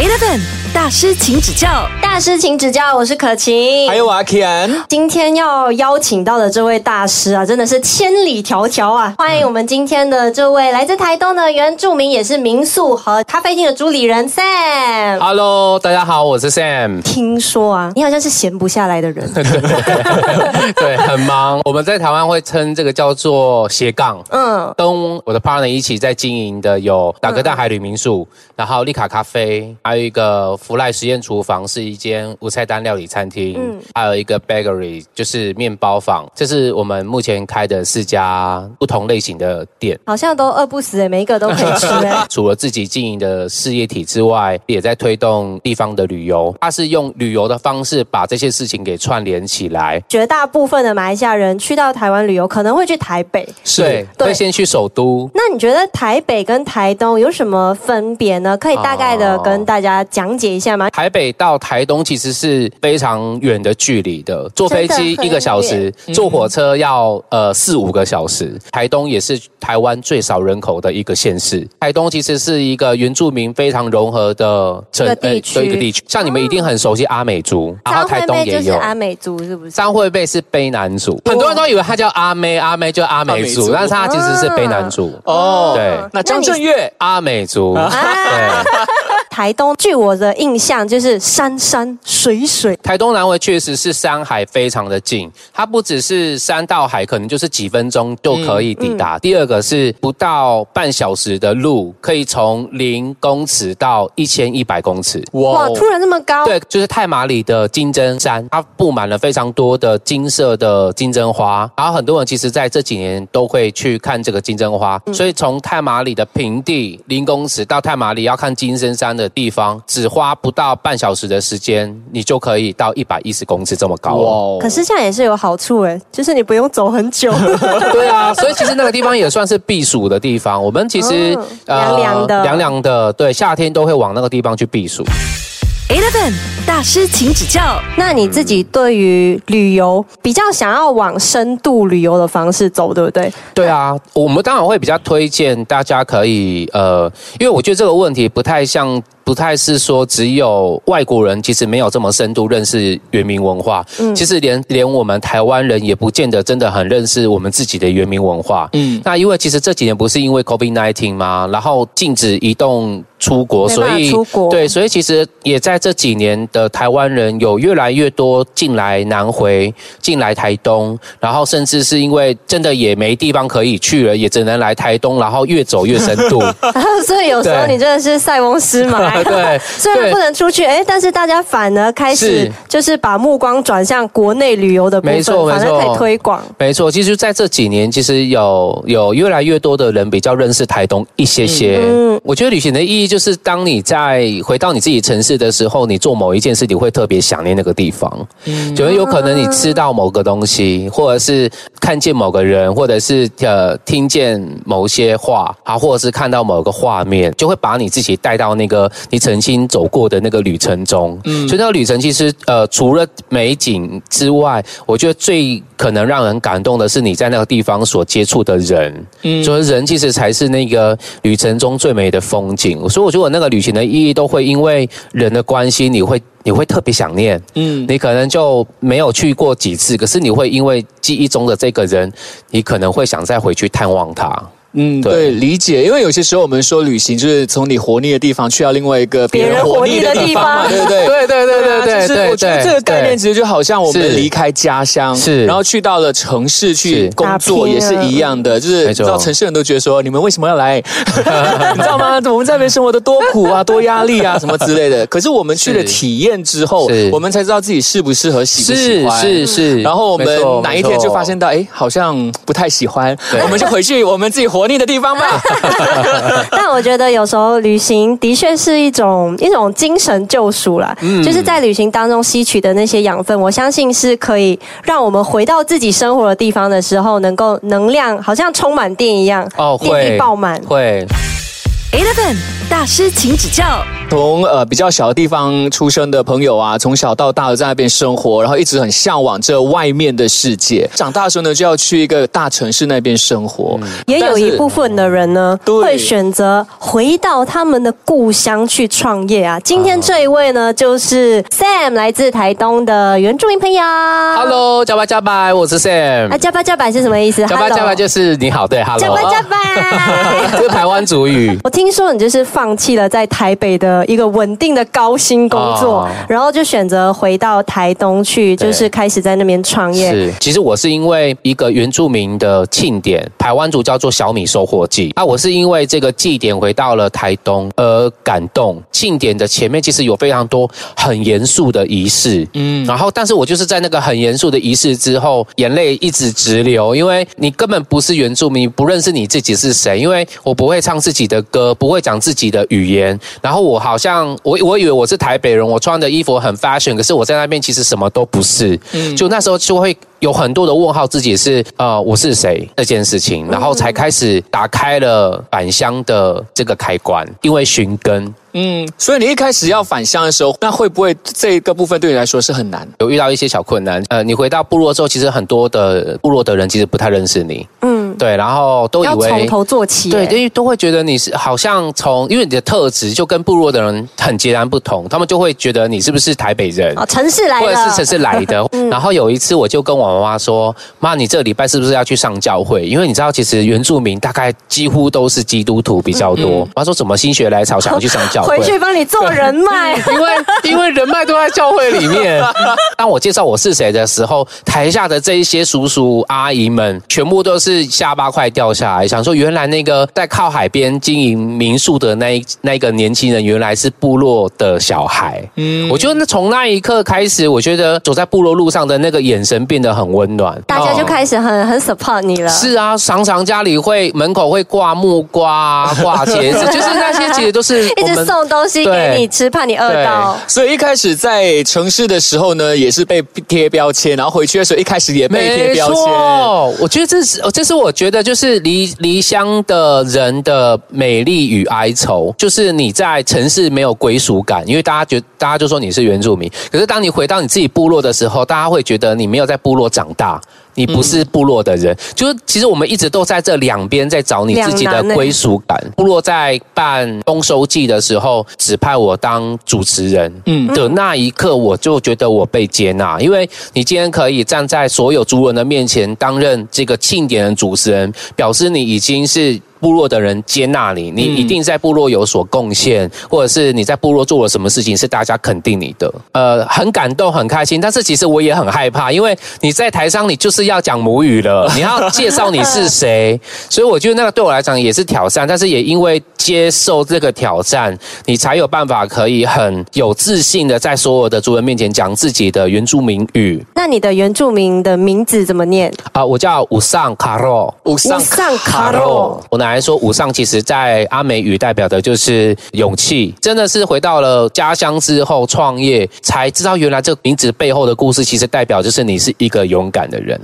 8 of them. 大师，请指教。大师，请指教，我是可晴。还有我阿 Ken，今天要邀请到的这位大师啊，真的是千里迢迢啊！欢迎我们今天的这位来自台东的原住民，也是民宿和咖啡厅的主理人 Sam。Hello，大家好，我是 Sam。听说啊，你好像是闲不下来的人。对，很忙。我们在台湾会称这个叫做斜杠。嗯，跟我的 partner 一起在经营的有打哥大海旅民宿，然后丽卡咖啡，还有一个福赖实验厨房是一间无菜单料理餐厅，嗯还有一个 bakery 就是面包坊，这是我们目前开的四家不同类型的店。好像都饿不死哎，每一个都可以吃哎。除了自己经营的事业体之外，也在推动地方的旅游。它是用旅游的方式把这些事情给串联起来。绝大部分的马来西亚人去到台湾旅游，可能会去台北。是，对会先去首都。那你觉得台北跟台东有什么分别呢？可以大概的跟大家讲解一下吗？台北到台东其实是非常远的距离的，坐飞机一个小时，坐火车要呃四五个小时。台东也是台湾最少人口的一个县市。台东其实是一个原住民非常融合的城一个地区呃对一个地区。像你们一定很熟悉阿美族，然后台东也有。阿美族，是不是？张惠妹是卑南族，很多人都以为她叫阿妹，阿妹就阿美族，阿美族但是她其实是卑南族。哦，对，那张震岳阿美族，啊对。台东，据我的印象就是山山水水，台东南回确实是山海非常的近，它不只是山到海，可能就是几分钟就可以抵达。第二个是不到半小时的路，可以从零公尺到一千一百公尺。哇，突然这么高，对，就是太马里的金针山，它布满了非常多的金色的金针花，然后很多人其实在这几年都会去看这个金针花，所以从太马里的平地零公尺到太马里要看金针山的地方，只花不到半小时的时间，你就可以到一百一十公尺这么高了。哦可是这样也是有好处哎，就是你不用走很久，对啊，所以其实那个地方也算是避暑的地方。我们其实、嗯凉凉的凉凉的，对，夏天都会往那个地方去避暑。Eleven 大师，请指教。那你自己对于旅游比较想要往深度旅游的方式走，对不对？对啊，我们当然会比较推荐大家可以呃，因为我觉得这个问题不太像。不太是说只有外国人其实没有这么深度认识原民文化，嗯其实连连我们台湾人也不见得真的很认识我们自己的原民文化。嗯，那因为其实这几年不是因为 COVID nineteen 吗？然后禁止移动出国，所以出国对，所以其实也在这几年的台湾人有越来越多进来南回，进来台东，然后甚至是因为真的也没地方可以去了，也只能来台东，然后越走越深度。所以有时候你真的是塞翁失马。对，虽然不能出去，哎，但是大家反而开始就是把目光转向国内旅游的部分，没错没错反而可以推广。没错，其实在这几年，其实有有越来越多的人比较认识台东一些些。嗯我觉得旅行的意义就是，当你在回到你自己城市的时候，你做某一件事，你会特别想念那个地方。就会有可能你吃到某个东西，或者是看见某个人，或者是呃听见某些话，啊，或者是看到某个画面，就会把你自己带到那个你曾经走过的那个旅程中。嗯，所以那个旅程其实呃除了美景之外，我觉得最可能让人感动的是你在那个地方所接触的人。嗯，所以人其实才是那个旅程中最美的风景。所以我觉得我那个旅行的意义都会因为人的关系，你会你会特别想念。嗯，你可能就没有去过几次，可是你会因为记忆中的这个人，你可能会想再回去探望他。嗯，对对，理解。因为有些时候我们说旅行就是从你活腻的地方去到另外一个别人活腻的地方，对不 对？对对对对啊对对就是我觉得对，这个概念其实就好像我们离开家乡，是然后去到了城市去工作，也是一样的。就是你知道城市人都觉得说，你们为什么要来？你知道吗？我们在那边生活的多苦啊，多压力啊，什么之类的。可是我们去了体验之后，我们才知道自己适不适合，喜不喜是欢。是是。然后我们哪一天就发现到，哎，好像不太喜欢，我们就回去我们自己活腻的地方吧。但我觉得有时候旅行的确是一种一种精神救赎啦，嗯就是在旅行当中吸取的那些养分，我相信是可以让我们回到自己生活的地方的时候，能够能量好像充满电一样，哦，电会力爆满。会。Eleven 大师，请指教。从呃比较小的地方出生的朋友啊，从小到大的在那边生活，然后一直很向往这外面的世界。长大的时候呢，就要去一个大城市那边生活。也有一部分的人呢，对会选择回到他们的故乡去创业啊。今天这一位呢，就是 Sam，来自台东的原住民朋友。Hello，加巴加巴，我是 Sam 啊，。加巴加巴是什么意思？加巴加巴就是你好，对，Hello。加巴加巴。这是台湾族语。我听说你就是放弃了在台北的一个稳定的高薪工作，哦然后就选择回到台东去，就是开始在那边创业。是，其实我是因为一个原住民的庆典，台湾族叫做小米收获季。啊，我是因为这个祭典回到了台东而感动。庆典的前面其实有非常多很严肃的仪式，嗯，然后但是我就是在那个很严肃的仪式之后，眼泪一直直流，因为你根本不是原住民，不认识你自己是谁，因为我不会唱自己的歌，不会讲自己的语言，然后我好像我我以为我是台北人，我穿的衣服很 fashion，可是我在那边其实什么都不是，嗯。就那时候就会有很多的问号，自己是呃我是谁这件事情，然后才开始打开了返乡的这个开关，因为寻根。嗯，所以你一开始要返乡的时候，那会不会这个部分对你来说是很难？有遇到一些小困难，呃，你回到部落之后，其实很多的部落的人其实不太认识你，嗯，对，然后都以为从为头做起。对，哎因为都会觉得你是好像从，因为你的特质就跟部落的人很截然不同，他们就会觉得你是不是台北人。哦，城市来的，或者是城市来的，然后有一次我就跟我妈妈说：“妈，你这个礼拜是不是要去上教会？因为你知道，其实原住民大概几乎都是基督徒比较多。妈说：“怎么心血来潮想要去上教会？” 回去帮你做人脉。因为因为人脉都在教会里面。当我介绍我是谁的时候，台下的这一些叔叔阿姨们，全部都是下巴快掉下来，想说原来那个在靠海边经营民宿的那一那个年轻人，原来是部落的小孩。嗯，我觉得那从那一刻开始，我觉得走在部落路上的那个眼神变得很温暖。大家就哦开始很很 support 你了。是啊，常常家里会门口会挂木瓜啊、挂茄子，就是那些其实都是 一直送东西给你吃，怕你饿到。所以一开始在城市的时候呢，也是被贴标签，然后回去的时候一开始也被贴标签。错，我觉得这是，这是我觉得就是离离乡的人的美丽与哀愁，就是你在城市没有归属感，因为大家觉大家就说你是原住民，可是当你回到你自己部落的时候，大家会觉得你没有在部落长大。你不是部落的人，就是其实我们一直都在这两边在找你自己的归属感。部落在办丰收季的时候，指派我当主持人，嗯的那一刻，我就觉得我被接纳，因为你今天可以站在所有族人的面前担任这个庆典的主持人，表示你已经是。部落的人接纳你，你一定在部落有所贡献，或者是你在部落做了什么事情是大家肯定你的，呃，很感动，很开心。但是其实我也很害怕，因为你在台上，你就是要讲母语了，你要介绍你是谁，所以我觉得那个对我来讲也是挑战。但是也因为接受这个挑战，你才有办法可以很有自信的在所有的族人面前讲自己的原住民语那你的原住民的名字怎么念？啊、我叫武上卡洛。五上上卡洛。我奶来说，五上其实在阿美语代表的就是勇气，真的是回到了家乡之后创业，才知道原来这个名字背后的故事，其实代表就是你是一个勇敢的人。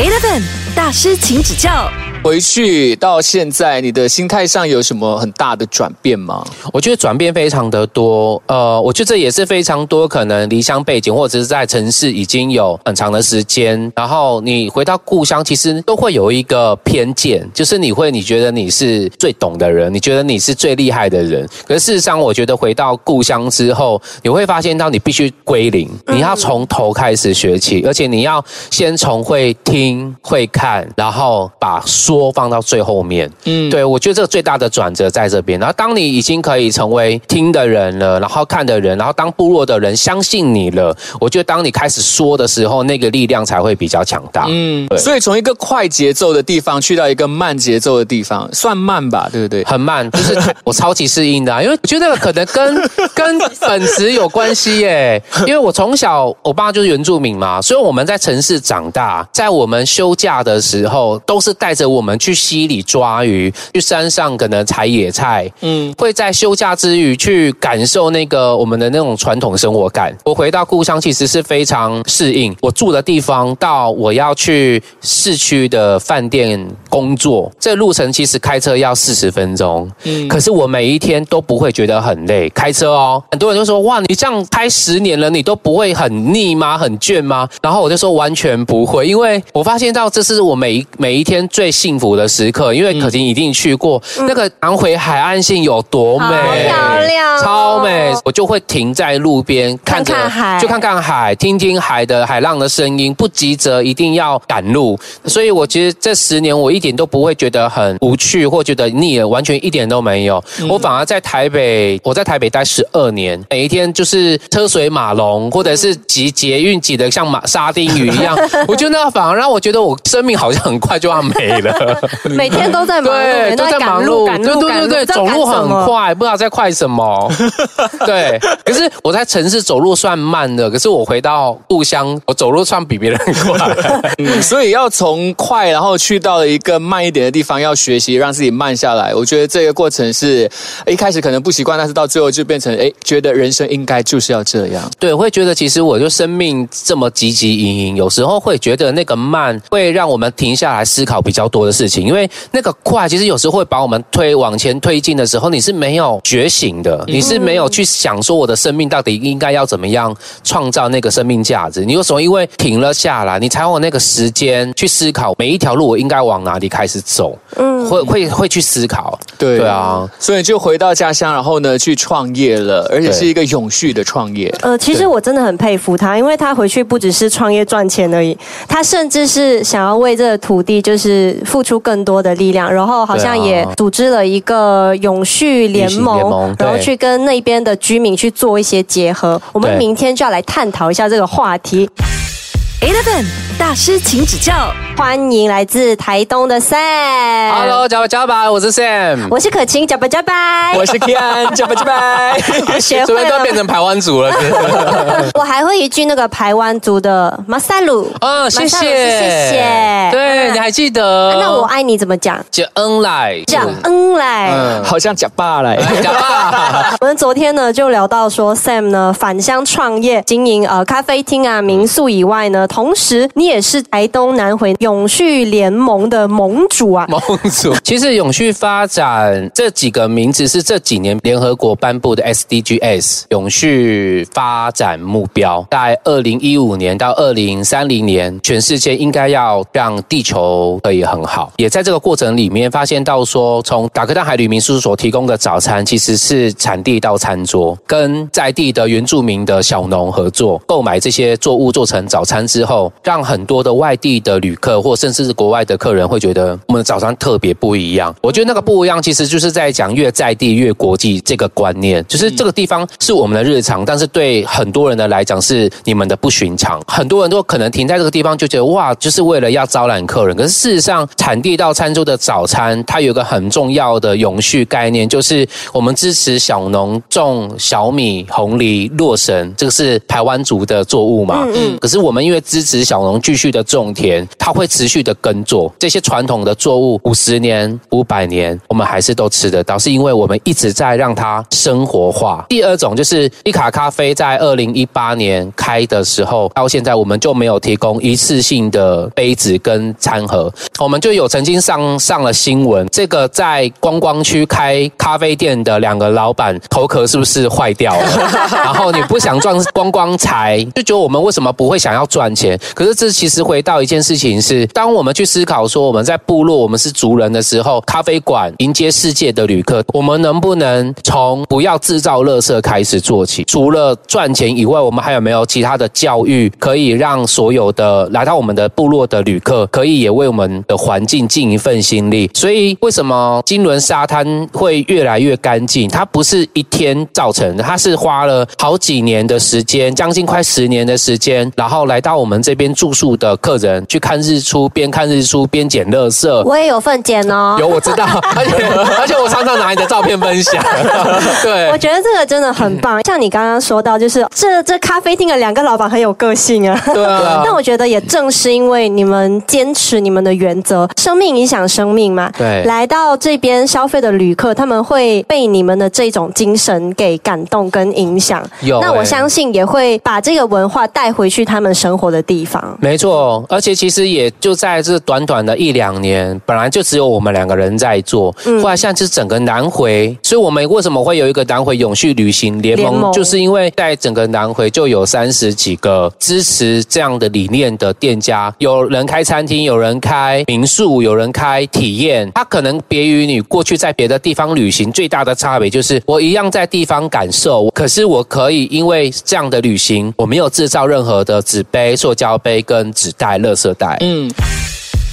Eleven 大师，请指教。回去到现在，你的心态上有什么很大的转变吗？我觉得转变非常的多，呃，我觉得这也是非常多可能离乡背景或者是在城市已经有很长的时间，然后你回到故乡，其实都会有一个偏见，就是你会你觉得你是最懂的人，你觉得你是最厉害的人，可是事实上，我觉得回到故乡之后，你会发现到你必须归零，你要从头开始学起，而且你要先从会听会看，然后把说放到最后面。嗯，对我觉得这个最大的转折在这边。然后当你已经可以成为听的人了，然后看的人，然后当部落的人相信你了，我觉得当你开始说的时候，那个力量才会比较强大。嗯，对。所以从一个快节奏的地方去到一个慢节奏的地方，算慢吧，对不对？很慢，就是 我超级适应的、啊，因为我觉得可能跟 跟本质有关系耶。因为我从小我爸就是原住民嘛，所以我们在城市长大，在我们们休假的时候，都是带着我们去溪里抓鱼，去山上可能采野菜，嗯，会在休假之余去感受那个我们的那种传统生活感。我回到故乡其实是非常适应，我住的地方到我要去市区的饭店工作，这路程其实开车要四十分钟，嗯，可是我每一天都不会觉得很累，开车哦，很多人就说哇，你这样开十年了，你都不会很腻吗？很倦吗？然后我就说完全不会，因为我发现到这是我每一每一天最幸福的时刻，因为可婷一定去过、那个南回海岸线有多美，好漂亮哦超美，我就会停在路边看着看看海就看看海，听听海的海浪的声音，不急着一定要赶路。所以我其实这十年我一点都不会觉得很无趣或觉得腻了，完全一点都没有。我反而在台北，我在台北待十二年，每一天就是车水马龙，或者是挤捷运挤得像马沙丁鱼一样。我觉得那反而让我觉得我生命好像很快就要没了。每天都在忙碌，对，都在赶忙碌，对赶路，对对对，走路很快，不知道在快什么。对，可是我在城市走路算慢的，可是我回到故乡，我走路算比别人快。嗯，所以要从快，然后去到一个慢一点的地方，要学习让自己慢下来。我觉得这个过程是一开始可能不习惯，但是到最后就变成哎，觉得人生应该就是要这样。对，我会觉得其实我就生命这么汲汲营营，有时候会觉得那个慢会让我们停下来思考比较多的事情，因为那个快其实有时候会把我们推往前推进的时候，你是没有觉醒的，你是没有去想说我的生命到底应该要怎么样创造那个生命价值。你有时候因为停了下来，你才有那个时间去思考每一条路我应该往哪里开始走，嗯，会会会去思考。对对啊，所以就回到家乡，然后呢去创业了，而且是一个永续的创业。呃，其实我真的很佩服他，因为他回去不只是创业赚钱而已，他甚至是想要为这个土地就是付出更多的力量，然后好像也组织了一个永续联盟，联盟然后去跟那边的居民去做一些结合。我们明天就要来探讨一下这个话题。Eleven 大师，请指教。欢迎来自台东的 Sam。Hello，加吧加吧，我是 Sam。我是可晴，加拜加拜。我是 Kian，加拜加拜。学会都要变，成台湾族了。我还会一句那个台湾族的马萨鲁。啊，谢谢，谢谢。对，嗯你还记得？那我爱你怎么讲？就恩来，讲恩来。嗯，好像假爸来。讲爸。我们昨天呢就聊到说，Sam 呢返乡创业，经营呃咖啡厅啊、民宿以外呢，同时你也是台东南回永续联盟的盟主啊。盟主，其实永续发展这几个名字是这几年联合国颁布的 SDGs 永续发展目标，在二零一五年到二零三零年，全世界应该要让地球可以很好。也在这个过程里面发现到说，从达克大海旅民宿所提供的早餐，其实是产地到餐桌，跟在地的原住民的小农合作，购买这些作物做成早餐之后，让很多的外地的旅客或甚至是国外的客人会觉得我们的早餐特别不一样。我觉得那个不一样，其实就是在讲越在地越国际这个观念，就是这个地方是我们的日常，但是对很多人的来讲是你们的不寻常。很多人都可能停在这个地方就觉得哇，就是为了要招揽客人，可是事实上，产地到餐桌的早餐，它有一个很重要的永续概念，就是我们支持小农种小米、红梨、洛神，这个是台湾族的作物嘛。嗯嗯可是我们因为支持小农继续续的种田，它会持续的耕作这些传统的作物，五十年、五百年，我们还是都吃得到，是因为我们一直在让它生活化。第二种就是一卡咖啡在二零一八年开的时候，到现在我们就没有提供一次性的杯子跟餐盒，我们就有曾经上上了新闻，这个在观光区开咖啡店的两个老板头壳是不是坏掉了？然后你不想赚观光财，就觉得我们为什么不会想要赚钱？可是这其实回到一件事情是，当我们去思考说我们在部落我们是族人的时候，咖啡馆迎接世界的旅客，我们能不能从不要制造垃圾开始做起？除了赚钱以外，我们还有没有其他的教育可以让所有的来到我们的部落的旅客，可以也为我们的环境尽一份心力？所以为什么金轮沙滩会越来越干净？它不是一天造成的，它是花了好几年的时间，将近快十年的时间，然后来到我们这边住宿宿的客人去看日出，边看日出边捡垃圾。我也有份捡哦。有我知道，而且而且我常常拿你的照片分享。对我，觉得这个真的很棒，像你刚刚说到，就是这这咖啡厅的两个老板很有个性啊。对啊 但我觉得也正是因为你们坚持你们的原则，生命影响生命嘛。对来到这边消费的旅客，他们会被你们的这种精神给感动跟影响。有欸那我相信也会把这个文化带回去他们生活的地方。没错，而且其实也就在这短短的一两年，本来就只有我们两个人在做，嗯。后来现在是整个南回，所以我们为什么会有一个南回永续旅行联盟，联盟。就是因为在整个南回就有三十几个支持这样的理念的店家，有人开餐厅，有人开民宿，有人开体验，它可能别于你过去在别的地方旅行最大的差别就是，我一样在地方感受，可是我可以因为这样的旅行，我没有制造任何的纸杯、塑胶杯跟纸袋、垃圾袋。嗯，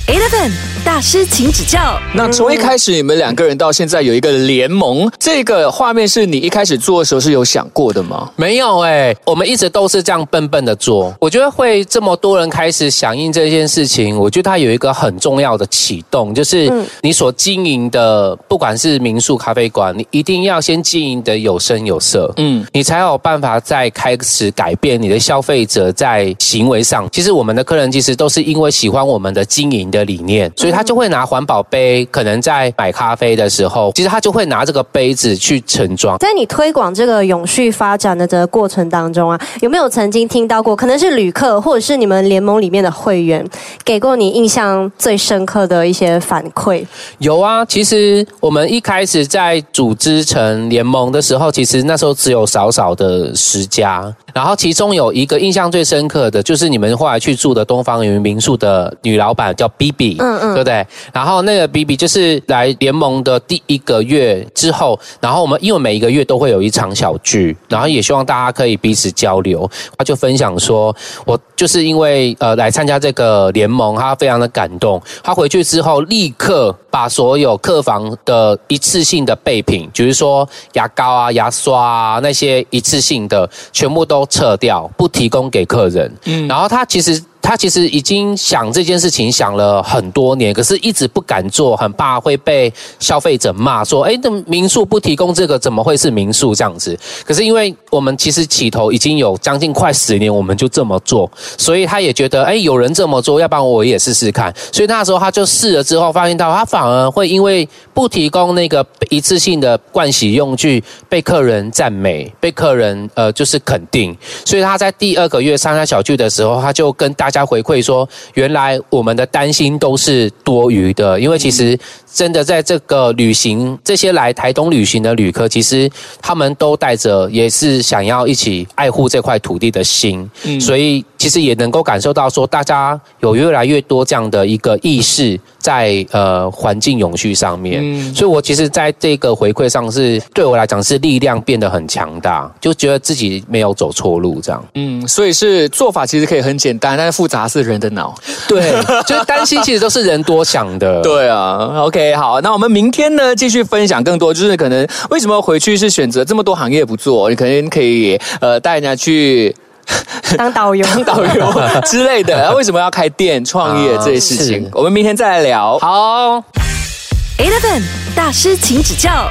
Eleven 大师，请指教。那从一开始你们两个人到现在有一个联盟，这个画面是你一开始做的时候是有想过的吗？没有哎、我们一直都是这样笨笨的做。我觉得会这么多人开始响应这件事情，我觉得它有一个很重要的启动，就是你所经营的，不管是民宿、咖啡馆，你一定要先经营的有声有色，嗯，你才有办法再开始改变你的消费者在行为上。其实我们的客人其实都是因为喜欢我们的经营的理念，所以他就会拿环保杯，可能在买咖啡的时候，其实他就会拿这个杯子去盛装。在你推广这个永续发展的这个过程当中啊，有没有曾经听到过，可能是旅客或者是你们联盟里面的会员，给过你印象最深刻的一些反馈？有啊，其实我们一开始在组织成联盟的时候，其实那时候只有少少的十家，然后其中有一个印象最深刻的，就是你们后来去住的东方云民宿的女老板叫 B B，嗯嗯对不对？然后那个 B B 就是来联盟的第一个月之后，然后我们因为每一个月都会有一场小聚，然后也希望大家可以彼此交流。他就分享说，我就是因为呃来参加这个联盟，他非常的感动。他回去之后立刻把所有客房的一次性的备品，比如说牙膏啊、牙刷啊那些一次性的，全部都撤掉，不提供给客人。嗯，然后他其实。他其实已经想这件事情想了很多年，可是一直不敢做，很怕会被消费者骂说：“哎，那民宿不提供这个，怎么会是民宿这样子？”可是因为我们其实起头已经有将近快十年，我们就这么做，所以他也觉得：“哎，有人这么做，要不然我也试试看。”所以那时候他就试了之后，发现到他反而会因为不提供那个一次性的盥洗用具，被客人赞美，被客人呃就是肯定。所以他在第二个月参加小聚的时候，他就跟大家回馈说，原来我们的担心都是多余的，因为其实真的在这个旅行，这些来台东旅行的旅客，其实他们都带着也是想要一起爱护这块土地的心，嗯。所以其实也能够感受到说，大家有越来越多这样的一个意识在呃环境永续上面，嗯。所以我其实在这个回馈上是对我来讲是力量变得很强大，就觉得自己没有走错路这样。嗯，所以是做法其实可以很简单，但是复杂是人的脑。对，就是担心其实都是人多想的。对啊，OK，好，那我们明天呢继续分享更多，就是可能为什么回去是选择这么多行业不做，你可能可以呃带人家去 当导游，当导游之类的，然后为什么要开店创业这些事情，我们明天再来聊。好。Eleven 大师，请指教。